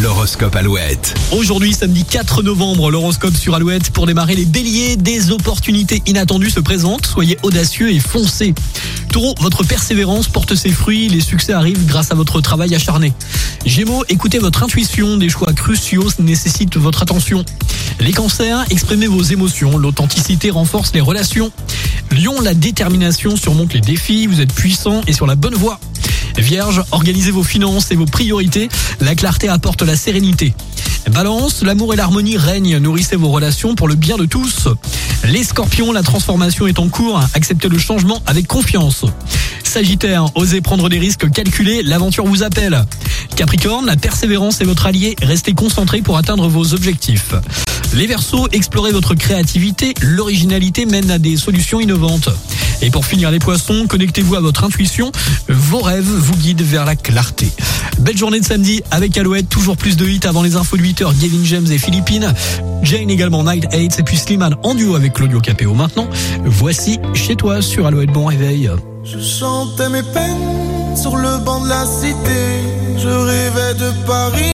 l'horoscope Alouette. Aujourd'hui, samedi 4 novembre, l'horoscope sur Alouette pour démarrer les béliers. Des opportunités inattendues se présentent. Soyez audacieux et foncez. Taureau, votre persévérance porte ses fruits. Les succès arrivent grâce à votre travail acharné. Gémeaux, écoutez votre intuition. Des choix cruciaux nécessitent votre attention. Les cancers, exprimez vos émotions. L'authenticité renforce les relations. Lion, la détermination surmonte les défis. Vous êtes puissant et sur la bonne voie. Vierge, organisez vos finances et vos priorités. La clarté apporte la sérénité. Balance, l'amour et l'harmonie règnent. Nourrissez vos relations pour le bien de tous. Les scorpions, la transformation est en cours. Acceptez le changement avec confiance. Sagittaire, osez prendre des risques calculés. L'aventure vous appelle. Capricorne, la persévérance est votre allié. Restez concentré pour atteindre vos objectifs. Les Verseaux, explorez votre créativité. L'originalité mène à des solutions innovantes. Et pour finir les poissons, connectez-vous à votre intuition. Vos rêves vous guident vers la clarté. Belle journée de samedi avec Alouette. Toujours plus de hits avant les infos de 8h. Gavin James et Philippines. Jane également Night 8 et puis Slimane en duo avec Claudio Capéo. Maintenant, voici chez toi sur Alouette. Bon réveil. Je mes peines sur le banc de la cité.